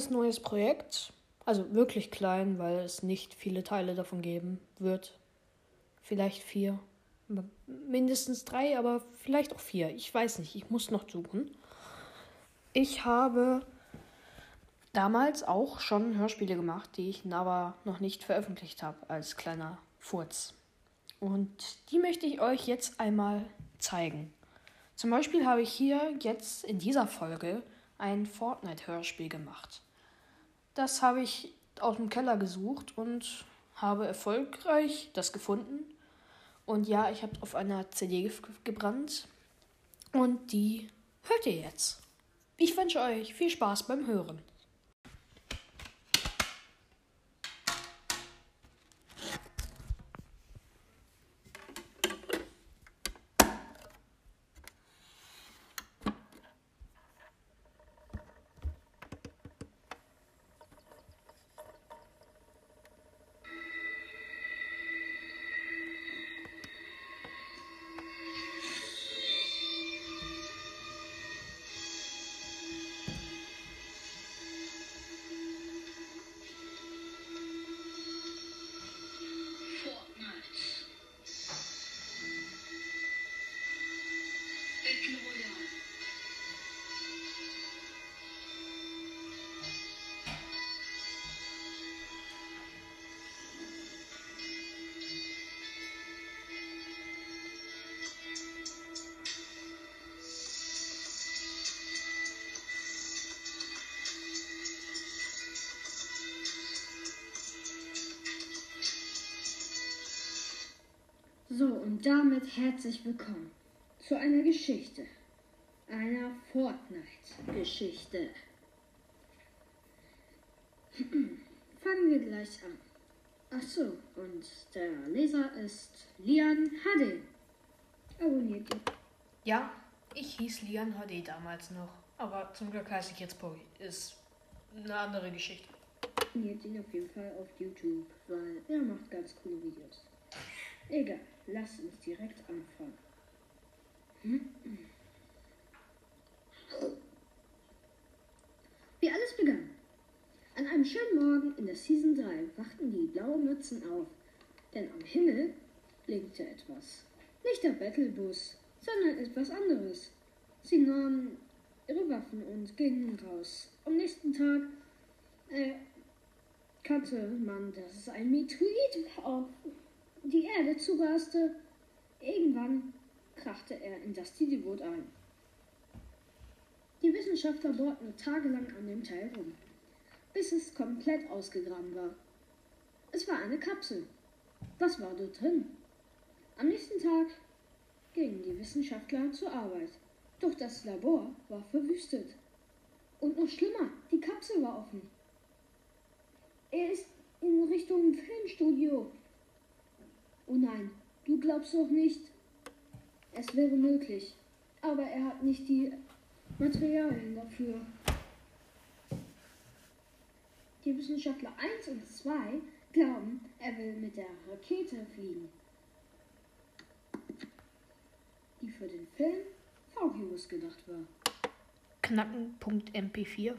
kleines neues Projekt. Also wirklich klein, weil es nicht viele Teile davon geben wird. Vielleicht vier. Mindestens drei, aber vielleicht auch vier. Ich weiß nicht, ich muss noch suchen. Ich habe damals auch schon Hörspiele gemacht, die ich aber noch nicht veröffentlicht habe als kleiner Furz. Und die möchte ich euch jetzt einmal zeigen. Zum Beispiel habe ich hier jetzt in dieser Folge ein Fortnite-Hörspiel gemacht. Das habe ich aus dem Keller gesucht und habe erfolgreich das gefunden. Und ja, ich habe auf einer CD gebrannt. Und die hört ihr jetzt. Ich wünsche euch viel Spaß beim Hören. So, und damit herzlich willkommen zu einer Geschichte. Einer Fortnite-Geschichte. Fangen wir gleich an. Ach so, und der Leser ist Lian HD. Abonniert ihn. Ja, ich hieß Lian HD damals noch. Aber zum Glück heiße ich jetzt Poggy. Ist eine andere Geschichte. Abonniert ihn auf jeden Fall auf YouTube, weil er macht ganz coole Videos. Egal. Lass uns direkt anfangen. Wie alles begann. An einem schönen Morgen in der Season 3 wachten die blauen Mützen auf, denn am Himmel blinkte etwas. Nicht der Battlebus, sondern etwas anderes. Sie nahmen ihre Waffen und gingen raus. Am nächsten Tag äh, kannte man, dass es ein Meteorit auf die Erde zuraste. Irgendwann krachte er in das Titelboot ein. Die Wissenschaftler bohrten tagelang an dem Teil rum, bis es komplett ausgegraben war. Es war eine Kapsel. Was war dort drin? Am nächsten Tag gingen die Wissenschaftler zur Arbeit. Doch das Labor war verwüstet. Und noch schlimmer, die Kapsel war offen. Er ist in Richtung Filmstudio Oh nein, du glaubst doch nicht. Es wäre möglich. Aber er hat nicht die Materialien dafür. Die Wissenschaftler 1 und 2 glauben, er will mit der Rakete fliegen. Die für den Film V-Virus gedacht war. Knacken.mp4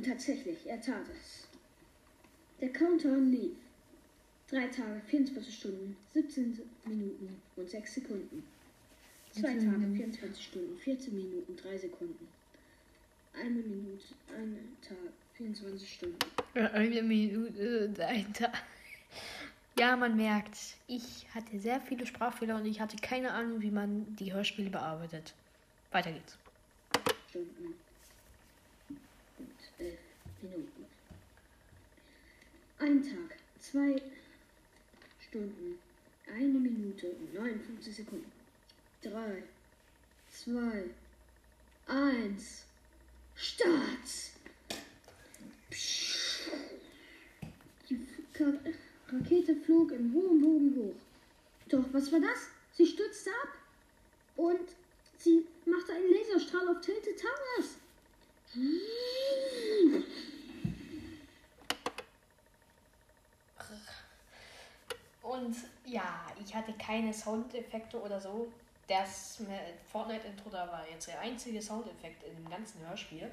Und tatsächlich, er tat es. Der Countdown lief. Drei Tage, 24 Stunden, 17 Minuten und 6 Sekunden. Zwei Tage, 24 Stunden, 14 Minuten, 3 Sekunden. Eine Minute, ein Tag, 24 Stunden. Eine Minute, ein Tag. Ja, man merkt, ich hatte sehr viele Sprachfehler und ich hatte keine Ahnung, wie man die Hörspiele bearbeitet. Weiter geht's. Stunden. Minuten. Ein Tag, zwei Stunden, eine Minute und 59 Sekunden. Drei, zwei, eins, Start! Die Rakete flog im hohen Bogen hoch. Doch was war das? Sie stürzte ab und sie machte einen Laserstrahl auf Tilted Towers. Und ja, ich hatte keine Soundeffekte oder so. Das Fortnite-Intro da war jetzt der einzige Soundeffekt im ganzen Hörspiel.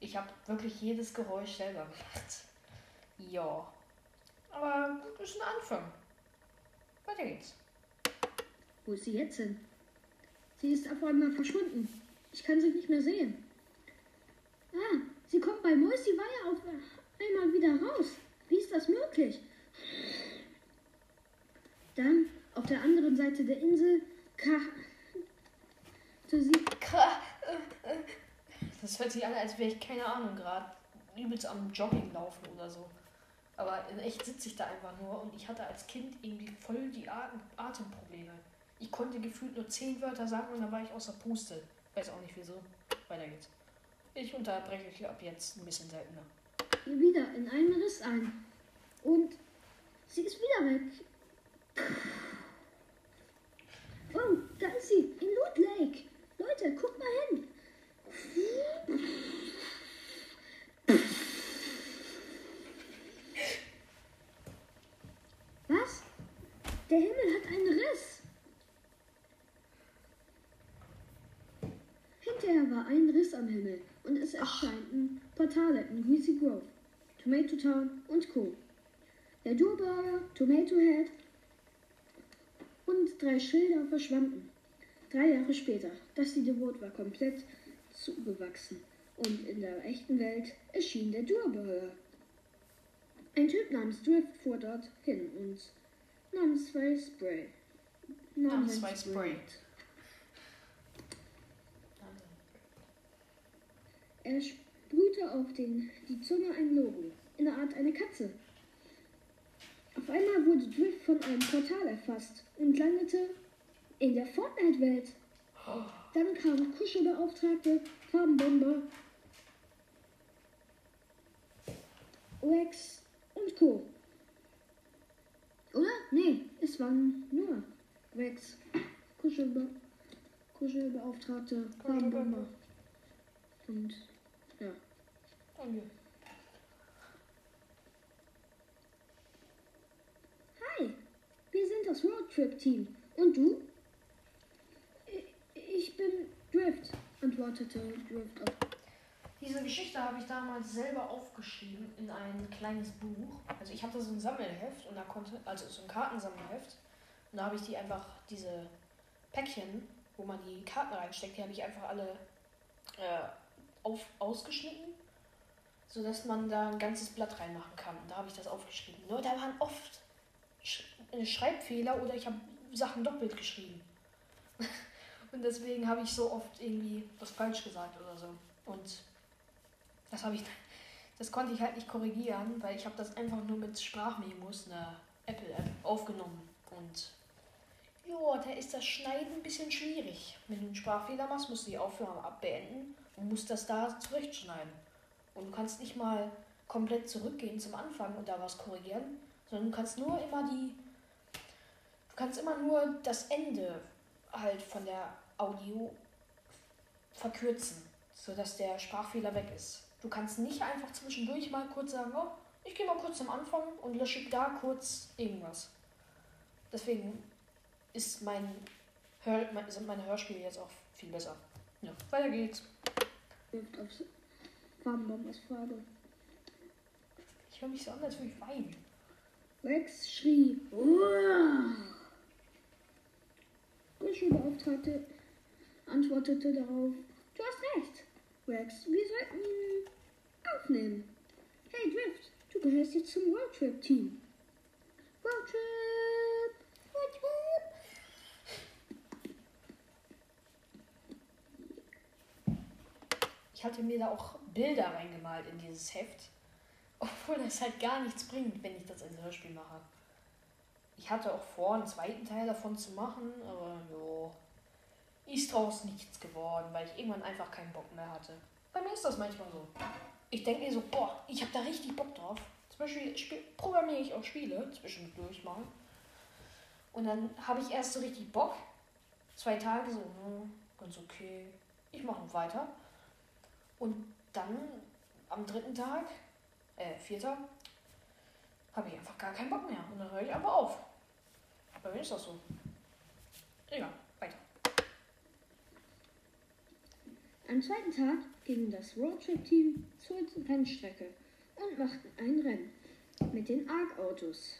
Ich habe wirklich jedes Geräusch selber gemacht. Ja. Aber das ist ein Anfang. Weiter geht's. Wo ist sie jetzt hin? Sie ist auf einmal verschwunden. Ich kann sie nicht mehr sehen. Ah, sie kommt bei Mäusi Weiher auf einmal wieder raus. Wie ist das möglich? Dann auf der anderen Seite der Insel sie. Das hört sich an, als wäre ich keine Ahnung gerade übelst am Jogging laufen oder so. Aber in echt sitze ich da einfach nur und ich hatte als Kind irgendwie voll die Atemprobleme. Ich konnte gefühlt nur zehn Wörter sagen und dann war ich außer Puste. Weiß auch nicht wieso. Weiter geht's. Ich unterbreche euch ab jetzt ein bisschen seltener. Wieder in einen Riss ein. Und sie ist wieder weg. Oh, da ist sie, in Loot Lake. Leute, guck mal hin. Was? Der Himmel hat einen Riss. Hinterher war ein Riss am Himmel und es erscheinten Portale in Greasy Grove, Tomato Town und Co. Der Durburger, Tomato Head und drei Schilder verschwanden. Drei Jahre später, das Liederboot war komplett zugewachsen und in der echten Welt erschien der Durburger. Ein Typ namens Drift fuhr dort hin und nahm zwei Spray. Nahm zwei Spray. Er sprühte auf den, die Zunge ein Logo, in der Art eine Katze. Auf einmal wurde Drift von einem Portal erfasst und landete in der Fortnite-Welt. Dann kamen Kuschelbeauftragte, Farbenbomber, Rex und Co. Oder? Nee, es waren nur Rex, Kuschelbe Kuschelbeauftragte, Farbenbomber und. Okay. Hi, wir sind das Roadtrip-Team. Und du? Ich bin Drift, antwortete Drift auf. Diese Geschichte habe ich damals selber aufgeschrieben in ein kleines Buch. Also ich hatte so ein Sammelheft und da konnte, also so ein Kartensammelheft. Und da habe ich die einfach, diese Päckchen, wo man die Karten reinsteckt, die habe ich einfach alle äh, auf, ausgeschnitten, sodass man da ein ganzes Blatt reinmachen kann. Da habe ich das aufgeschrieben. Nur da waren oft Sch äh, Schreibfehler oder ich habe Sachen doppelt geschrieben. Und deswegen habe ich so oft irgendwie was falsch gesagt oder so. Und das habe ich, das konnte ich halt nicht korrigieren, weil ich habe das einfach nur mit Sprachmemos, einer Apple-App, aufgenommen. Und ja, da ist das Schneiden ein bisschen schwierig. Wenn du einen Sprachfehler machst, musst du die Aufnahme abbeenden und musst das da zurechtschneiden. Und du kannst nicht mal komplett zurückgehen zum Anfang und da was korrigieren, sondern du kannst nur immer die, du kannst immer nur das Ende halt von der Audio verkürzen, sodass der Sprachfehler weg ist. Du kannst nicht einfach zwischendurch mal kurz sagen, oh, ich gehe mal kurz zum Anfang und lösche da kurz irgendwas. Deswegen ist mein Hör, sind meine Hörspiele jetzt auch viel besser. Ja, weiter geht's. Farbenbombers Farbe. Ich höre mich so an, als würde ich weinen. Rex schrie. Uah! Beauftragte antwortete darauf, du hast recht, Rex, wir sollten ihn aufnehmen. Hey Drift, du gehörst jetzt zum Roadtrip-Team. Roadtrip! Roadtrip! Ich hatte mir da auch Bilder reingemalt in dieses Heft, obwohl das halt gar nichts bringt, wenn ich das als Hörspiel mache. Ich hatte auch vor, einen zweiten Teil davon zu machen, aber jo, ist draus nichts geworden, weil ich irgendwann einfach keinen Bock mehr hatte. Bei mir ist das manchmal so. Ich denke mir so, boah, ich habe da richtig Bock drauf. Zum Beispiel spiel, programmiere ich auch Spiele zwischendurch mal. Und dann habe ich erst so richtig Bock. Zwei Tage so, hm, ganz okay. Ich mache noch weiter. Und dann am dritten Tag, äh, vierter, habe ich einfach gar keinen Bock mehr. Und dann höre ich einfach auf. Bei mir ist das so. Egal, weiter. Am zweiten Tag ging das Roadtrip-Team zur Rennstrecke und machten ein Rennen mit den Arc-Autos.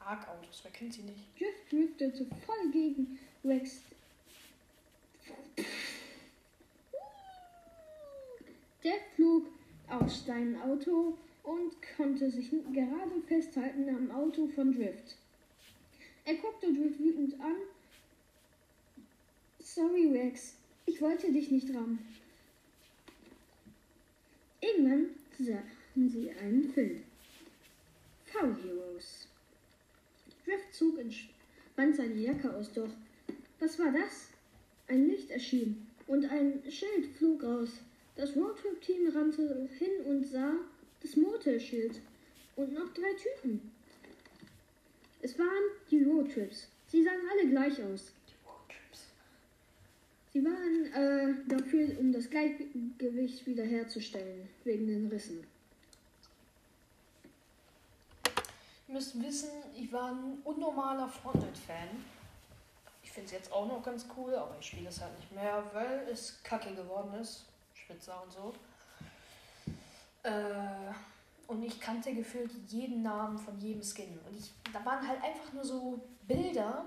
Arc-Autos, wer kennt sie nicht? Drift driftete voll gegen Rex. Der flog aus seinem Auto und konnte sich gerade festhalten am Auto von Drift. Er guckte Drift wütend an. Sorry, Rex, ich wollte dich nicht rammen. Irgendwann sahen sie einen Film. V-Heroes. Drift zog entspannt seine Jacke aus, doch was war das? Ein Licht erschien und ein Schild flog raus. Das Roadtrip-Team rannte hin und sah das Motorschild und noch drei Typen. Es waren die Roadtrips. Sie sahen alle gleich aus. Die Roadtrips. Sie waren äh, dafür, um das Gleichgewicht wiederherzustellen, wegen den Rissen. Ihr müsst wissen, ich war ein unnormaler Fortnite-Fan. Ich finde es jetzt auch noch ganz cool, aber ich spiele es halt nicht mehr, weil es kacke geworden ist. Spitzer und so. Äh, und ich kannte gefühlt jeden Namen von jedem Skin. Und ich, da waren halt einfach nur so Bilder,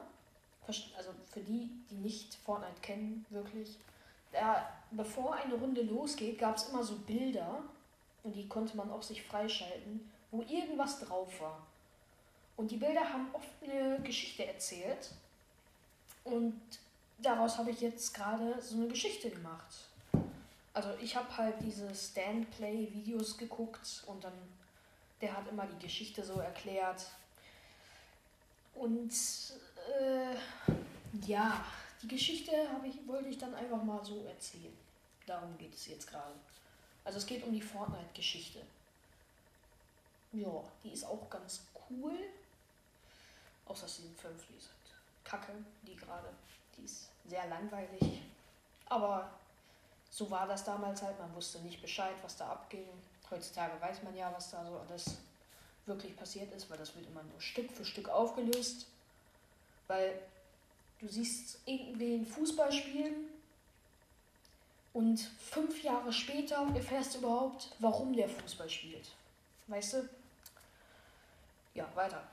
also für die, die nicht Fortnite kennen, wirklich. Da, bevor eine Runde losgeht, gab es immer so Bilder, und die konnte man auch sich freischalten, wo irgendwas drauf war. Und die Bilder haben oft eine Geschichte erzählt. Und daraus habe ich jetzt gerade so eine Geschichte gemacht. Also ich habe halt diese Stand-Play-Videos geguckt und dann, der hat immer die Geschichte so erklärt. Und äh, ja, die Geschichte ich, wollte ich dann einfach mal so erzählen. Darum geht es jetzt gerade. Also es geht um die Fortnite-Geschichte. Ja, die ist auch ganz cool. Außer Season 5, die ist halt kacke, die gerade. Die ist sehr langweilig. Aber so war das damals halt. Man wusste nicht Bescheid, was da abging. Heutzutage weiß man ja, was da so alles wirklich passiert ist, weil das wird immer nur Stück für Stück aufgelöst. Weil du siehst irgendwen Fußball spielen und fünf Jahre später erfährst du überhaupt, warum der Fußball spielt. Weißt du? Ja, weiter.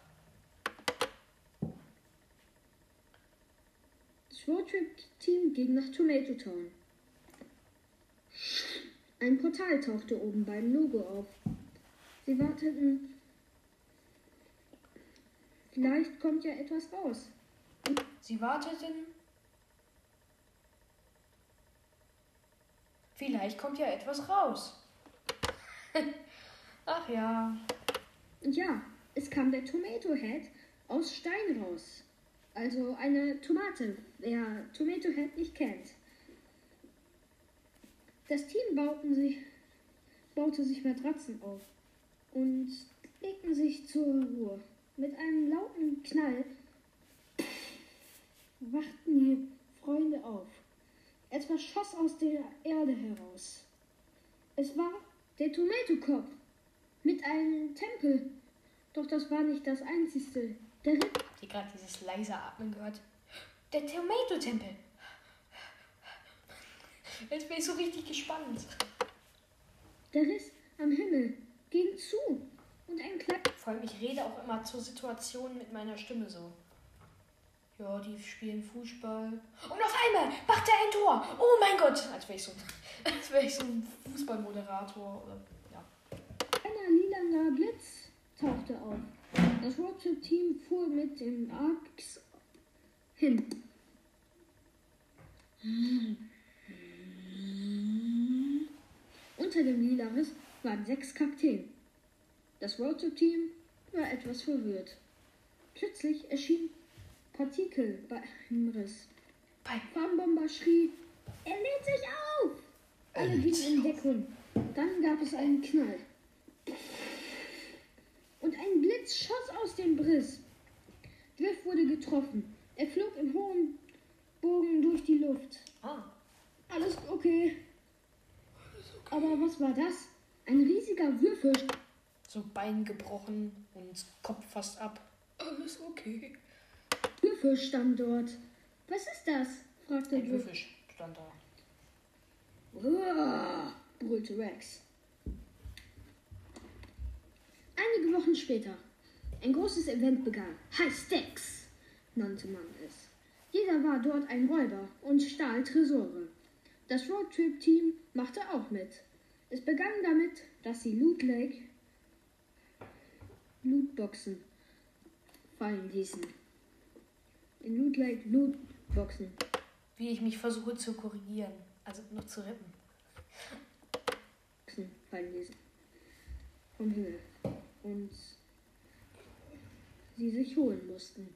Das Roadtrip-Team ging nach Tomato Town. Ein Portal tauchte oben beim Logo auf. Sie warteten. Vielleicht kommt ja etwas raus. Sie warteten. Vielleicht kommt ja etwas raus. Ach ja. Und ja, es kam der Tomato Head aus Stein raus. Also eine Tomate, wer Tomato Head nicht kennt. Das Team bauten sich, baute sich Matratzen auf und legten sich zur Ruhe. Mit einem lauten Knall wachten die Freunde auf. Etwas schoss aus der Erde heraus. Es war der Tomatokopf mit einem Tempel. Doch das war nicht das Einzige. Der Habt ihr gerade dieses leise Atmen gehört? Der Tomato-Tempel. Jetzt bin ich so richtig gespannt. Der Riss am Himmel ging zu und ein kleiner. Vor allem, ich rede auch immer zur Situation mit meiner Stimme so. Ja, die spielen Fußball. Und auf einmal macht er ein Tor. Oh mein Gott. Als wäre ich, so, als wär ich so ein Fußballmoderator. Oder, ja. Ein lilaner Blitz tauchte auf. Das Roadtrip-Team fuhr mit dem Arx hin. Unter dem lila Riss waren sechs Kakteen. Das Roadtrip-Team war etwas verwirrt. Plötzlich erschienen Partikel beim Riss. Farmbomber schrie, er lädt sich auf! Alle gingen in Deckung. Dann gab es einen Knall. Und ein Blitz schoss aus dem Riss. Griff wurde getroffen. Er flog im hohen Bogen durch die Luft. Ah. Alles okay. Aber was war das? Ein riesiger Würfel. So Bein gebrochen und Kopf fast ab. Alles okay. Würfel stand dort. Was ist das? fragte Ein. Würfel stand da. Uah, brüllte Rex. Einige Wochen später. Ein großes Event begann. High Stakes nannte man es. Jeder war dort ein Räuber und stahl Tresore. Das Roadtrip-Team machte auch mit. Es begann damit, dass sie Loot Lake Lootboxen fallen ließen. In Loot Lake Lootboxen Wie ich mich versuche zu korrigieren. Also noch zu retten. Boxen fallen ließen. Vom Himmel. Und sie sich holen mussten.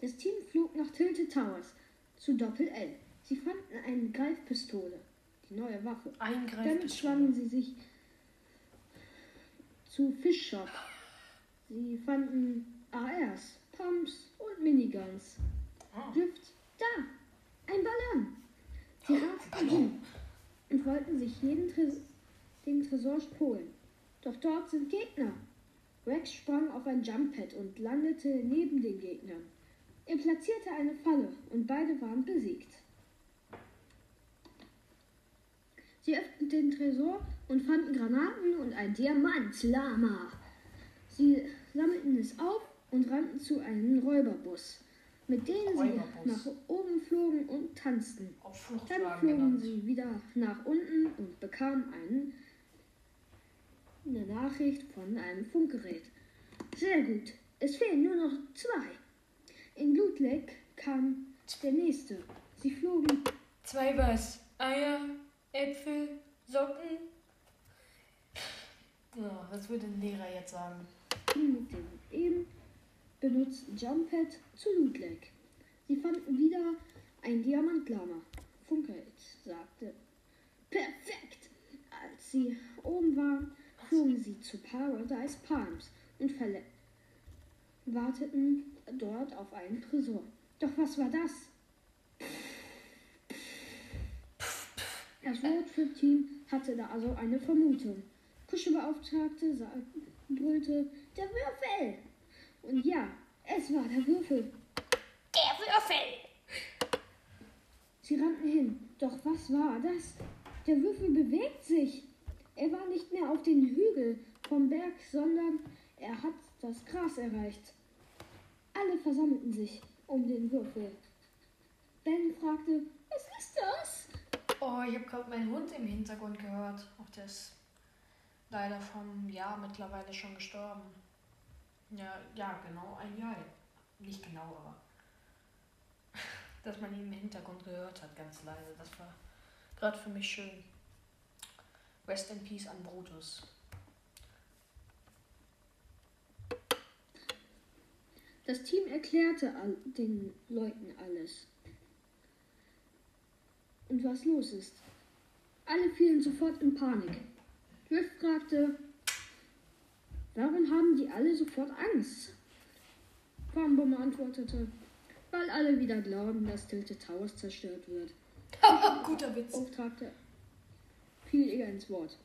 Das Team flog nach Tilted Towers zu Doppel L. Sie fanden eine Greifpistole, die neue Waffe. Damit schwangen Eingreifen. sie sich zu Fischshop. Sie fanden ARs, Pumps und Miniguns. Ah. Drift, da, ein Ballon. Sie rasten hin und wollten sich jeden Tres den Tresor holen. Doch dort sind Gegner. Rex sprang auf ein Jumppad und landete neben den Gegnern. Er platzierte eine Falle und beide waren besiegt. Sie öffneten den Tresor und fanden Granaten und ein Diamantlama. Sie sammelten es auf und rannten zu einem Räuberbus, mit dem sie nach oben flogen und tanzten. Dann flogen genannt. sie wieder nach unten und bekamen einen, eine Nachricht von einem Funkgerät. Sehr gut, es fehlen nur noch zwei. In Lake kam der nächste. Sie flogen Zwei was? Eier, Äpfel, Socken. Ja, was würde ein Lehrer jetzt sagen? mit dem eben benutzten Jumppad zu Lake. Sie fanden wieder ein Diamantlama. Funkgerät sagte, perfekt. Als sie oben waren, flogen sie zu Paradise Palms und warteten dort auf einen Tresor. Doch was war das? Das Roadtrip-Team hatte da also eine Vermutung. Kuschelbeauftragte brüllte, der Würfel! Und ja, es war der Würfel. Der Würfel! Sie rannten hin. Doch was war das? Der Würfel bewegt sich. Er war nicht mehr auf den Hügel vom Berg, sondern er hat das Gras erreicht. Alle versammelten sich um den Würfel. Ben fragte, was ist das? Oh, ich habe gerade meinen Hund im Hintergrund gehört. Auch der ist leider vom Jahr mittlerweile schon gestorben. Ja, ja, genau ein Jahr. Nicht genau, aber dass man ihn im Hintergrund gehört hat, ganz leise. Das war gerade für mich schön. Rest in Peace an Brutus. Das Team erklärte den Leuten alles. Und was los ist. Alle fielen sofort in Panik. Drift fragte, warum haben die alle sofort Angst? Farmbombe antwortete, weil alle wieder glauben, dass Tilted Towers zerstört wird. Guter Witz. Auftragte fiel ihr ins Wort.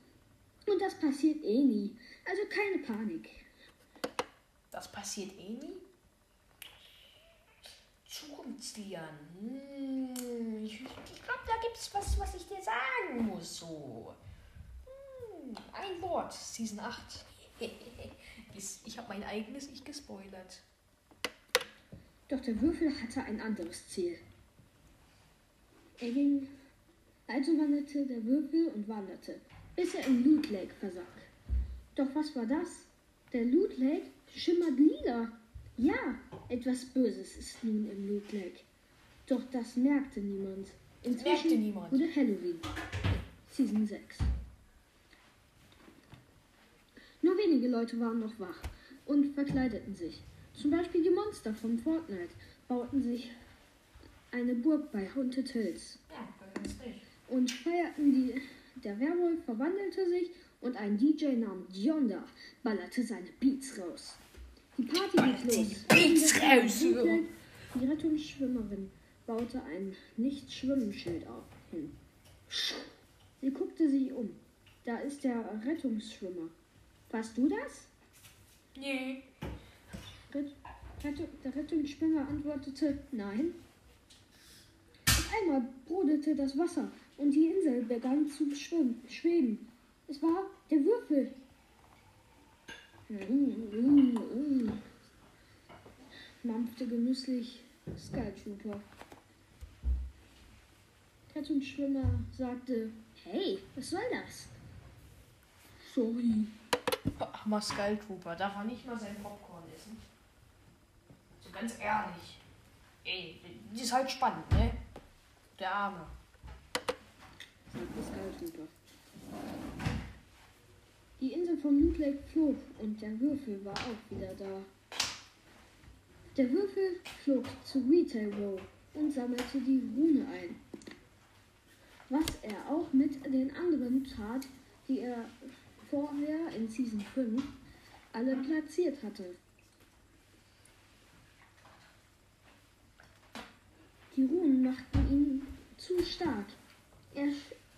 Und das passiert eh nie. Also keine Panik. Das passiert eh nie? Zukunftslian. Hm, ich glaube, da gibt es was, was ich dir sagen muss. So. Hm, ein Wort, Season 8. Ist- ich habe mein eigenes Ich gespoilert. Doch der Würfel hatte ein anderes Ziel. Er ging, also wanderte der Würfel und wanderte, bis er im Loot Lake versank. Doch was war das? Der Loot Lake schimmert lila. Ja, etwas Böses ist nun im Loot Lake. Doch das merkte niemand. Inzwischen merkte niemand. wurde Halloween. Season 6. Nur wenige Leute waren noch wach und verkleideten sich. Zum Beispiel die Monster von Fortnite bauten sich eine Burg bei Haunted Hills Ja, und feierten die. Der Werwolf verwandelte sich und ein DJ namens Yonda ballerte seine Beats raus. Die Party geht die los. Beats raus. Die Rettungsschwimmerin baute ein Nicht-Schwimmen-Schild auf hin. Sie guckte sich um. Da ist der Rettungsschwimmer. Warst du das? Nee. Der Rettungsschwimmer antwortete Nein. Auf einmal brodelte das Wasser und die Insel begann zu schwimmen, schweben. Es war der Würfel. Mampfte genüsslich Sky Trooper. Rettungsschwimmer sagte, hey, was soll das? Sorry. Hammer Skull Trooper. Darf man nicht mal sein Popcorn essen? So ganz ehrlich. Ey, die ist halt spannend, ne? Der Arme. sagte Sky Trooper. Die Insel von Lake flog und der Würfel war auch wieder da. Der Würfel flog zu Retail Row und sammelte die Rune ein. Was er auch mit den anderen tat, die er vorher in Season 5 alle platziert hatte. Die Runen machten ihn zu stark. Er,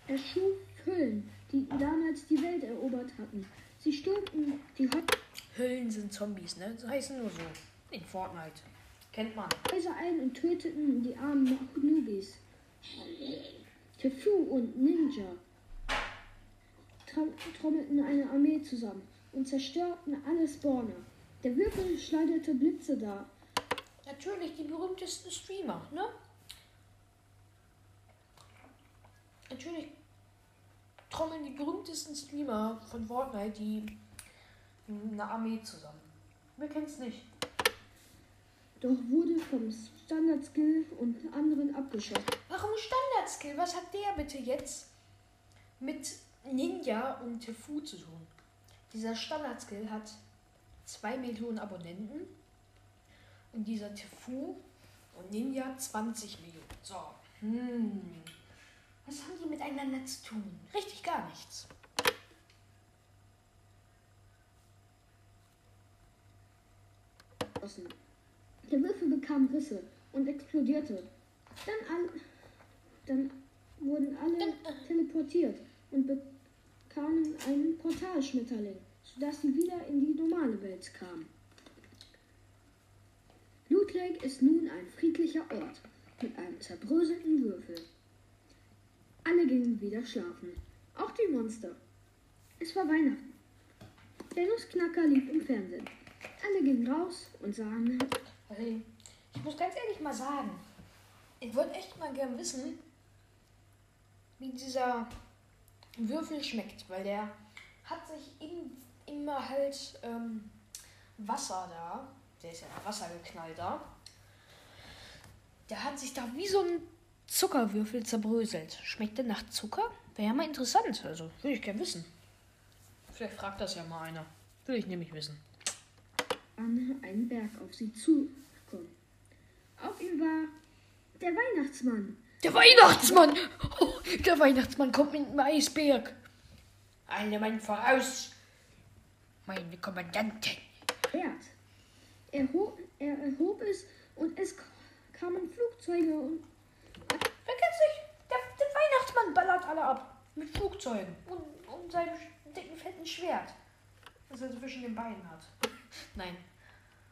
er schuf Hüllen, die damals die Welt erobert hatten. Sie stürmten die Hüllen sind Zombies, ne? Das heißen nur so. In Fortnite. Kennt man. Häuser ein und töteten die armen Nubis. Tefu und Ninja trom- trommelten eine Armee zusammen und zerstörten alle Spawner. Der Würfel schleuderte Blitze da. Natürlich die berühmtesten Streamer, ne? Natürlich trommeln die berühmtesten Streamer von Fortnite die eine Armee zusammen. Wer kennt's nicht? Doch wurde vom Standard-Skill und anderen abgeschossen. Warum Standard-Skill? Was hat der bitte jetzt mit Ninja und Tefu zu tun? Dieser Standard-Skill hat 2 Millionen Abonnenten und dieser Tefu und Ninja 20 Millionen. So, hm. Was haben die miteinander zu tun? Richtig gar nichts. Der Würfel bekam Risse und explodierte. Dann, all, dann wurden alle Dann, äh. teleportiert und bekamen einen Portalschmetterling, sodass sie wieder in die normale Welt kamen. Lake ist nun ein friedlicher Ort mit einem zerbröselten Würfel. Alle gingen wieder schlafen, auch die Monster. Es war Weihnachten. Der Nussknacker lief im Fernsehen. Alle gingen raus und sahen Also, ich muss ganz ehrlich mal sagen, ich würde echt mal gern wissen, wie dieser Würfel schmeckt, weil der hat sich in, immer halt ähm, Wasser da, der ist ja in Wasser geknallt da, der hat sich da wie so ein Zuckerwürfel zerbröselt. Schmeckt der nach Zucker? Wäre ja mal interessant, also würde ich gern wissen. Vielleicht fragt das ja mal einer. Würde ich nämlich wissen. an einen Berg auf sie zukommen. Auf ihm war der Weihnachtsmann. Der Weihnachtsmann! Oh, der Weihnachtsmann kommt mit dem Eisberg. Alle Mann voraus. Meine Kommandantin. Pferd. Er, ho er erhob es und es kamen Flugzeuge und Wer kennt's nicht? Der, der Weihnachtsmann ballert alle ab. Mit Flugzeugen. Und, und seinem dicken, fetten Schwert. Das er zwischen den Beinen hat. Nein.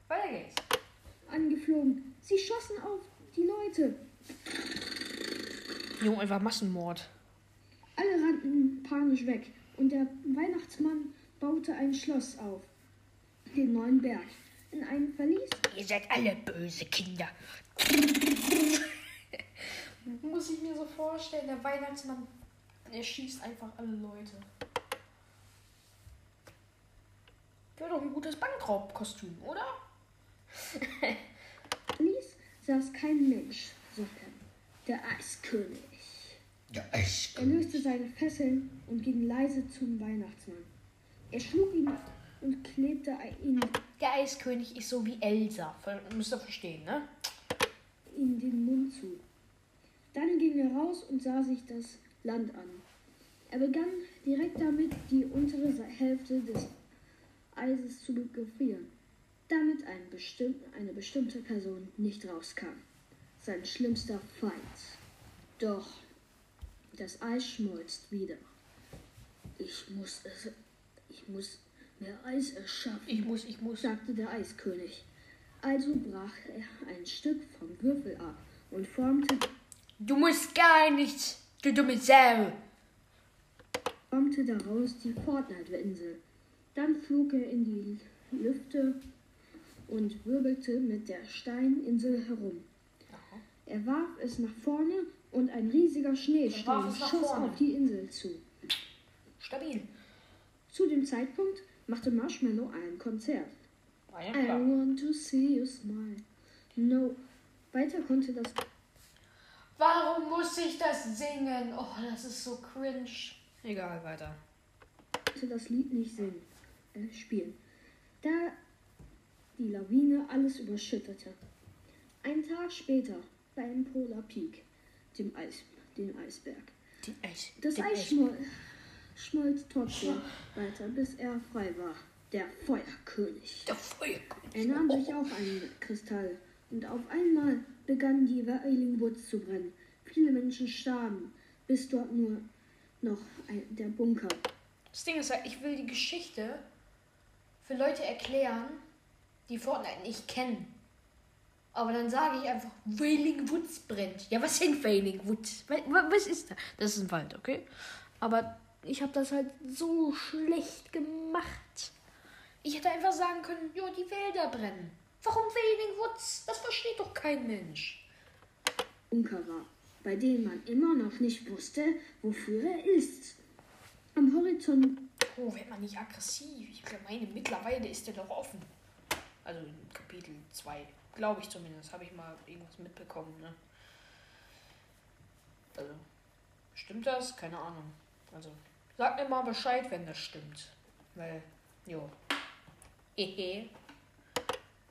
Weiter geht's. angeflogen. Sie schossen auf die Leute. Junge, einfach Massenmord. Alle rannten panisch weg und der Weihnachtsmann baute ein Schloss auf. Den neuen Berg. In einem Verlies Ihr seid alle böse Kinder. Muss ich mir so vorstellen, der Weihnachtsmann, er schießt einfach alle Leute. Wäre doch ein gutes Bankraubkostüm, oder? Verlies saß kein Mensch, sondern der Eiskönig. Der Eis. Er löste seine Fesseln und ging leise zum Weihnachtsmann. Er schlug ihn und klebte ihn Der Eiskönig ist so wie Elsa. Müsst ihr verstehen, ne? in den Mund zu. Dann ging er raus und sah sich das Land an. Er begann direkt damit, die untere Hälfte des Eises zu gefrieren, damit ein bestimm eine bestimmte Person nicht rauskam. Sein schlimmster Feind. Doch das Eis schmolzt wieder. Ich muss es, ich muss mehr Eis erschaffen Ich muss, ich muss. sagte der Eiskönig. Also brach er ein Stück vom Würfel ab und formte, Du musst gar nichts, du dumme Sau. formte daraus die Fortnite-Insel. Dann flog er in die Lüfte und wirbelte mit der Steininsel herum. Er warf es nach vorne und ein riesiger Schneesturm schoss auf die Insel zu. Stabil. Zu dem Zeitpunkt machte Marshmallow ein Konzert. Ja I want to see you smile. No. Weiter konnte das Warum muss ich das singen? Oh, das ist so cringe. Egal, weiter. konnte das Lied nicht singen, äh, spielen, da die Lawine alles überschüttete. Ein Tag später beim Polar Peak, dem Eis, den Eisberg. Die Eis. Das Eis schmol schmolz trotzdem weiter, bis er frei war. Der Feuerkönig. Der Feuerkönig. Er nahm sich auch einen Kristall und auf einmal begannen die Wailing Woods zu brennen. Viele Menschen starben, bis dort nur noch ein, der Bunker Das Ding ist halt, ich will die Geschichte für Leute erklären, die Fortnite nicht kennen. Aber dann sage ich einfach, Wailing Woods brennt. Ja, was sind Wailing Woods? Wa- wa- Was ist das? Das ist ein Wald, okay? Aber ich habe das halt so schlecht gemacht. Ich hätte einfach sagen können, jo, die Wälder brennen. Warum Wailing Woods? Das versteht doch kein Mensch. Bunker war, bei dem man immer noch nicht wusste, wofür er ist. Am Horizont Oh, wird man nicht aggressiv? Ich meine, mittlerweile ist der doch offen. Also in Kapitel 2. Glaube ich zumindest. Habe ich mal irgendwas mitbekommen, ne? Also, stimmt das? Keine Ahnung. Also, sag mir mal Bescheid, wenn das stimmt. Weil, jo. Hehe.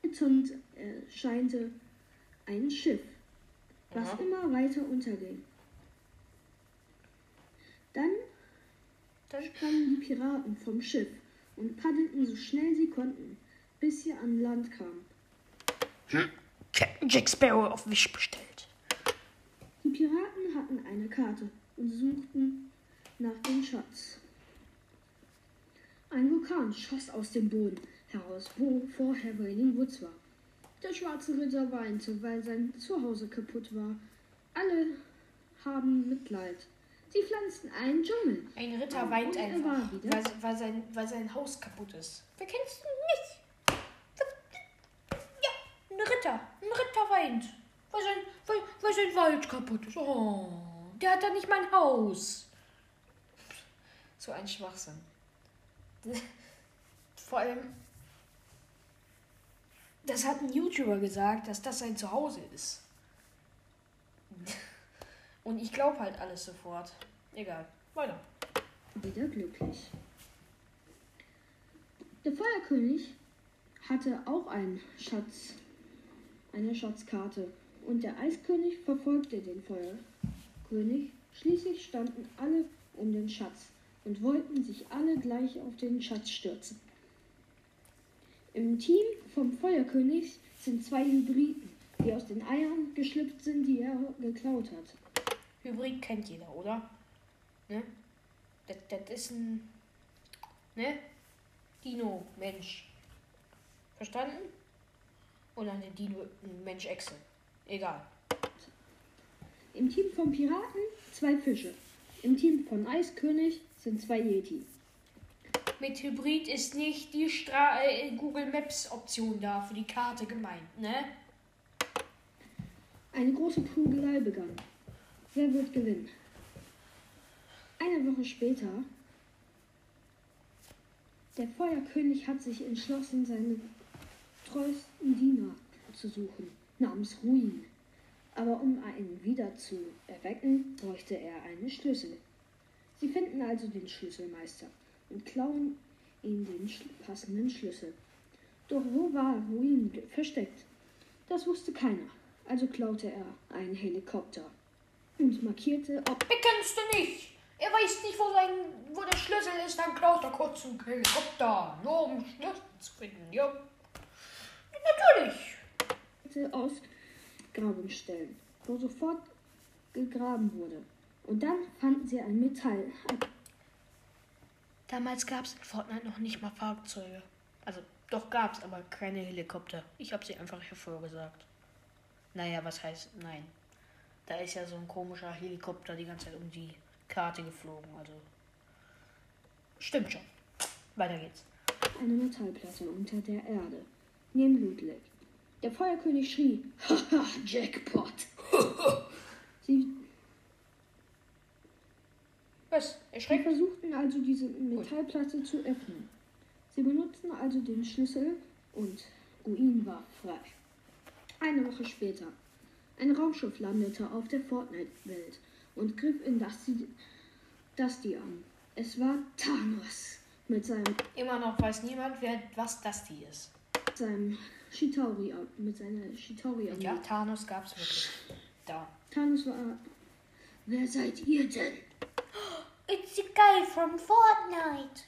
Horizont erscheinte ein Schiff, was Aha. immer weiter unterging. Dann Dann sprangen die Piraten vom Schiff und paddelten so schnell sie konnten, bis sie an Land kamen. Captain Jack Sparrow auf Wish bestellt. Die Piraten hatten eine Karte und suchten nach dem Schatz. Ein Vulkan schoss aus dem Boden heraus, wo vorher Wailing Woods war. Der schwarze Ritter weinte, weil sein Zuhause kaputt war. Alle haben Mitleid. Sie pflanzten einen Dschungel. Ein Ritter weint Und er einfach, weil, weil, sein, weil sein Haus kaputt ist. Wer kennst du nicht? Ja, ein Ritter. Ein Ritter weint, weil sein, weil, weil sein Wald kaputt ist. Oh, der hat da nicht mal ein Haus. So ein Schwachsinn. Vor allem, das hat ein YouTuber gesagt, dass das sein Zuhause ist. Und ich glaube halt alles sofort. Egal. Weiter. wieder glücklich. Der Feuerkönig hatte auch einen Schatz, eine Schatzkarte und der Eiskönig verfolgte den Feuerkönig. Schließlich standen alle um den Schatz und wollten sich alle gleich auf den Schatz stürzen. Im Team vom Feuerkönig sind zwei Hybriden, die aus den Eiern geschlüpft sind, die er geklaut hat. Hybrid kennt jeder, oder? Ne? Das, das ist ein. Ne? Dino, Mensch. Verstanden? Oder eine Dino, ein Mensch Echse. Egal. Im Team von Piraten zwei Fische. Im Team von Eiskönig sind zwei Yeti. Mit Hybrid ist nicht die Stra äh, Google Maps Option da für die Karte gemeint, ne? Eine große Prügelei begann. Wer wird gewinnen? Eine Woche später. Der Feuerkönig hat sich entschlossen, seine treuesten Diener zu suchen, namens Ruin. Aber um einen wieder zu erwecken, bräuchte er einen Schlüssel. Sie finden also den Schlüsselmeister und klauen ihm den passenden Schlüssel. Doch wo war Ruin versteckt? Das wusste keiner. Also klaute er einen Helikopter und markierte, ob Den kennst du nicht! Er weiß nicht, wo, sein, wo der Schlüssel ist, dann klaut er kurz einen Helikopter. Nur um Schlüssel zu finden, ja. Natürlich! Ausgrabungsstellen, wo sofort gegraben wurde. Und dann fanden sie ein Metall. Damals gab es in Fortnite noch nicht mal Fahrzeuge. Also Doch gab's, aber keine Helikopter. Ich habe sie einfach hervorgesagt. Naja, was heißt nein? Da ist ja so ein komischer Helikopter die ganze Zeit um die Karte geflogen. Also stimmt schon. Weiter geht's. Eine Metallplatte unter der Erde. Neben Lake. Der Feuerkönig schrie. Haha, Jackpot. Sie, Was? sie Erschreckt? versuchten also diese Metallplatte zu öffnen. Sie benutzten also den Schlüssel und Ruin war frei. Eine Woche später. Ein Raumschiff landete auf der Fortnite-Welt und griff in Dusty, Dusty an. Es war Thanos mit seinem, Immer noch weiß niemand, wer was das die ist. seinem Shitauri, mit seiner Shitauri Und ja, Thanos gab's wirklich. Da. Thanos war. Wer seid ihr denn? It's the guy from Fortnite.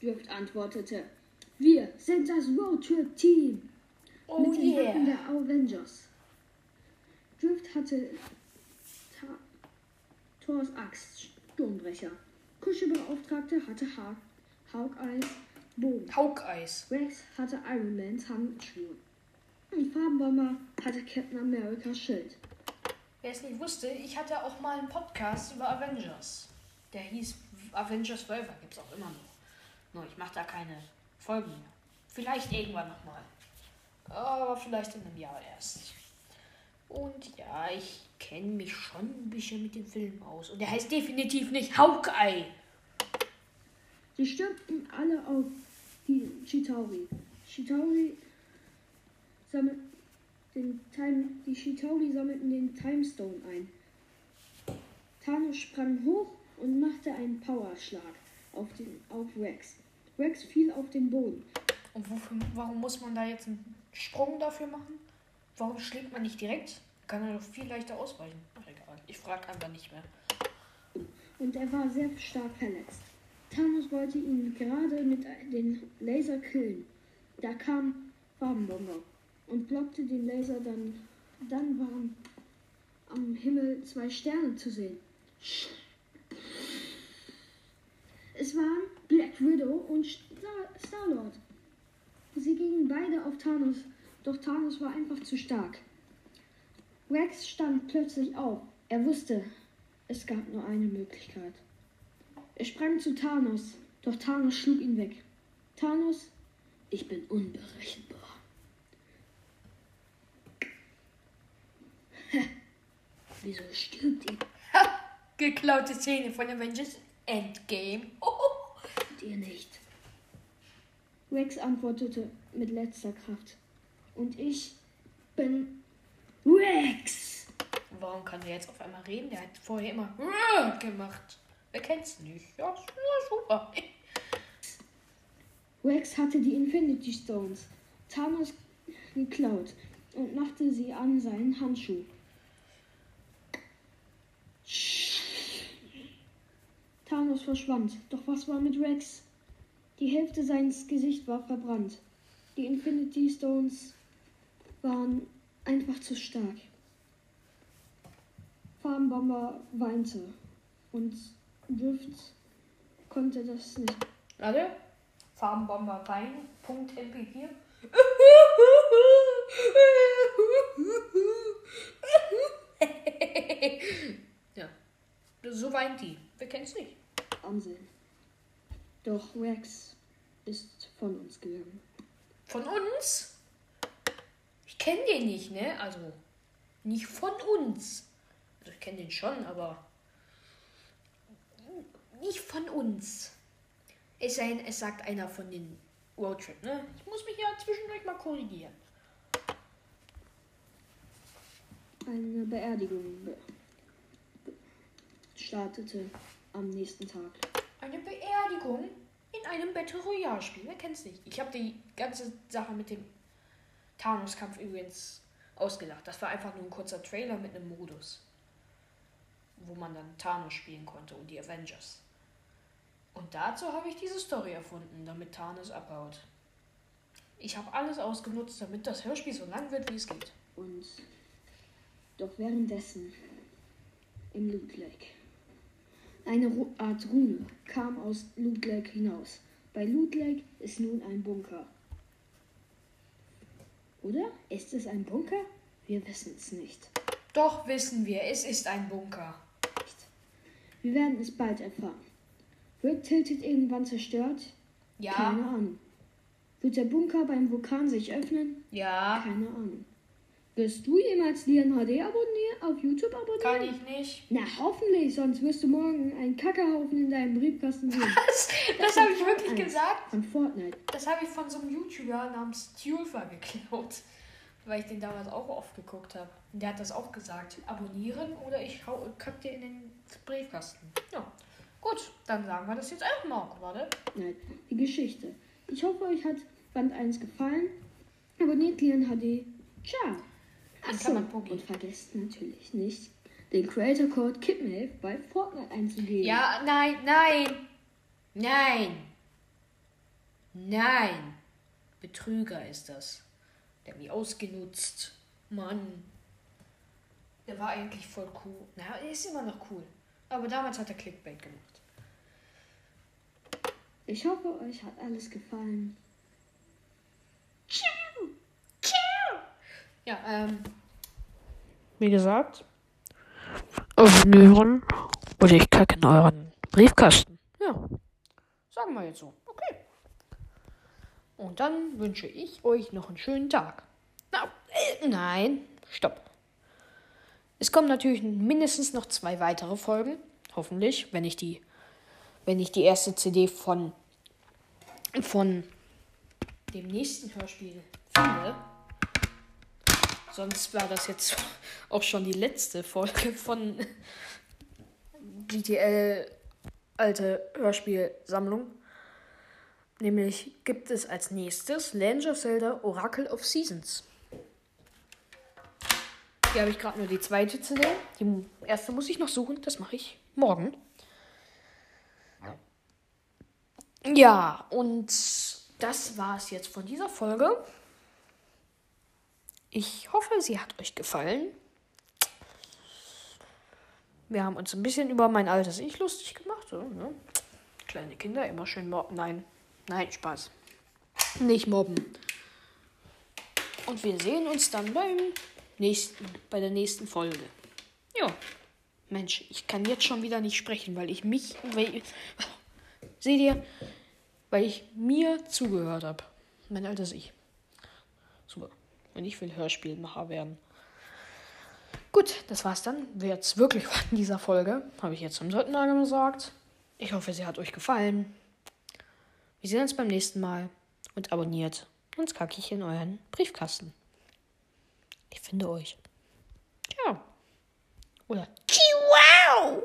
Drift antwortete. Wir sind das Roadtrip-Team. Oh mit den Waffen yeah. der Avengers. Drift hatte Ta Thors Axt, Sturmbrecher. Kuschelbeauftragte hatte ha Hawkeyes Bogen. Haukeis. Rex hatte Iron Mans Handschuhe. Und Farbenbomber hatte Captain Americas Schild. Wer es nicht wusste, ich hatte auch mal einen Podcast über Avengers. Der hieß Avengers Forever, gibt's auch immer noch. Nur ich mache da keine Folgen mehr. Vielleicht irgendwann nochmal. Aber vielleicht in einem Jahr erst. Und ja, ich kenne mich schon ein bisschen mit dem Film aus. Und der heißt definitiv nicht Hawkeye. Sie stürmten alle auf die Chitauri. Chitauri sammelt den Time, die Chitauri sammelten den Timestone ein. Thanos sprang hoch und machte einen Powerschlag auf, den, auf Rex. Rex fiel auf den Boden. Und wofür, warum muss man da jetzt einen Sprung dafür machen? Warum schlägt man nicht direkt? Kann er doch viel leichter ausweichen. Ach egal, ich frage einfach nicht mehr. und er war sehr stark verletzt. Thanos wollte ihn gerade mit den Laser killen. Da kam Farbenbomber und blockte den Laser dann. Dann waren am Himmel zwei Sterne zu sehen. Es waren Black Widow und Star- Star-Lord. Sie gingen beide auf Thanos, doch Thanos war einfach zu stark. Rex stand plötzlich auf. Er wusste, es gab nur eine Möglichkeit. Er sprang zu Thanos, doch Thanos schlug ihn weg. Thanos, ich bin unberechenbar. Wieso stirbt ihr Geklaute Szene von Avengers Endgame. Oh, ihr nicht? Rex antwortete mit letzter Kraft. Und ich bin Rex. Warum kann der jetzt auf einmal reden? Der hat vorher immer "Rrr" gemacht. Wer kennt's nicht? Ja, super. Rex hatte die Infinity Stones Thanos geklaut und machte sie an seinen Handschuh. Thanos verschwand. Doch was war mit Rex? Die Hälfte seines Gesichts war verbrannt. Die Infinity Stones waren einfach zu stark. Farbenbomber weinte und Drift konnte das nicht. Warte. Farbenbomber Wein. Punkt MP4. ja. So weint die. Wer kennt's nicht? Ansehen. Doch Rex ist von uns gegangen. Von uns? Ich kenne den nicht, ne? Also, nicht von uns. Also, ich kenne den schon, aber nicht von uns. Es, sei es sagt einer von den Roadtrip, ne? Ich muss mich ja zwischendurch mal korrigieren. Eine Beerdigung be be startete am nächsten Tag. Eine Beerdigung in einem Battle Royale Spiel. Wer kennt's nicht? Ich habe die ganze Sache mit dem Thanos-Kampf übrigens ausgelacht. Das war einfach nur ein kurzer Trailer mit einem Modus, wo man dann Thanos spielen konnte und die Avengers. Und dazu habe ich diese Story erfunden, damit Thanos abhaut. Ich habe alles ausgenutzt, damit das Hörspiel so lang wird, wie es geht. Und doch währenddessen im Loot Lake Eine Art Rune kam aus Lake hinaus. Bei Lake ist nun ein Bunker. Oder? Ist es ein Bunker? Wir wissen es nicht. Doch wissen wir, es ist ein Bunker. Wir werden es bald erfahren. Wird Tilted irgendwann zerstört? Ja. Keine Ahnung. Wird der Bunker beim Vulkan sich öffnen? Ja. Keine Ahnung. Wirst du jemals Lian HD abonnieren, auf YouTube abonnieren? Kann ich nicht. Na, hoffentlich, sonst wirst du morgen einen Kackehaufen in deinem Briefkasten sehen. Das, das habe ich wirklich Fortnite. gesagt. Von Fortnite. Das habe ich von so einem YouTuber namens Tulfa geklaut. Weil ich den damals auch oft geguckt habe. Der hat das auch gesagt. Abonnieren oder ich hau, kack dir in den Briefkasten. Ja. Gut, dann sagen wir das jetzt auch mal. Warte. Nein, die Geschichte. Ich hoffe, euch hat Band 1 gefallen. Abonniert Lian HD. Ciao. In Achso, Klammern Boogie. und vergesst natürlich nicht, den Creator Code KIPMAVE bei Fortnite einzugeben. Ja, nein, nein. Nein. Nein. Betrüger ist das. Der hat mich ausgenutzt. Mann. Der war eigentlich voll cool. Na, er ist immer noch cool. Aber damals hat er Clickbait gemacht. Ich hoffe, euch hat alles gefallen. Ja, ähm. Wie gesagt. Abonnieren. Oder ich kacke in euren Briefkasten. Ja. Sagen wir jetzt so. Okay. Und dann wünsche ich euch noch einen schönen Tag. Na, äh, nein. Stopp. Es kommen natürlich mindestens noch zwei weitere Folgen. Hoffentlich, wenn ich die, wenn ich die erste CD von, von dem nächsten Hörspiel finde. Sonst war das jetzt auch schon die letzte Folge von GTL alte Hörspielsammlung. Nämlich gibt es als nächstes Legend of Zelda Oracle of Seasons. Hier habe ich gerade nur die zweite CD. Die erste muss ich noch suchen. Das mache ich morgen. Ja, und das war es jetzt von dieser Folge. Ich hoffe, sie hat euch gefallen. Wir haben uns ein bisschen über mein altes Ich lustig gemacht. So, ne? Kleine Kinder immer schön mobben. Nein, nein, Spaß. Nicht mobben. Und wir sehen uns dann beim nächsten, bei der nächsten Folge. Ja. Mensch, ich kann jetzt schon wieder nicht sprechen, weil ich mich. Weil, seht ihr? Weil ich mir zugehört habe. Mein altes Ich. Und ich will Hörspielmacher werden. Gut, das war's dann. Jetzt wirklich von dieser Folge. Habe ich jetzt zum dritten Mal gesagt. Ich hoffe, sie hat euch gefallen. Wir sehen uns beim nächsten Mal. Und abonniert. Sonst kacke ich in euren Briefkasten. Ich finde euch. Ciao. Oder Chihuahua.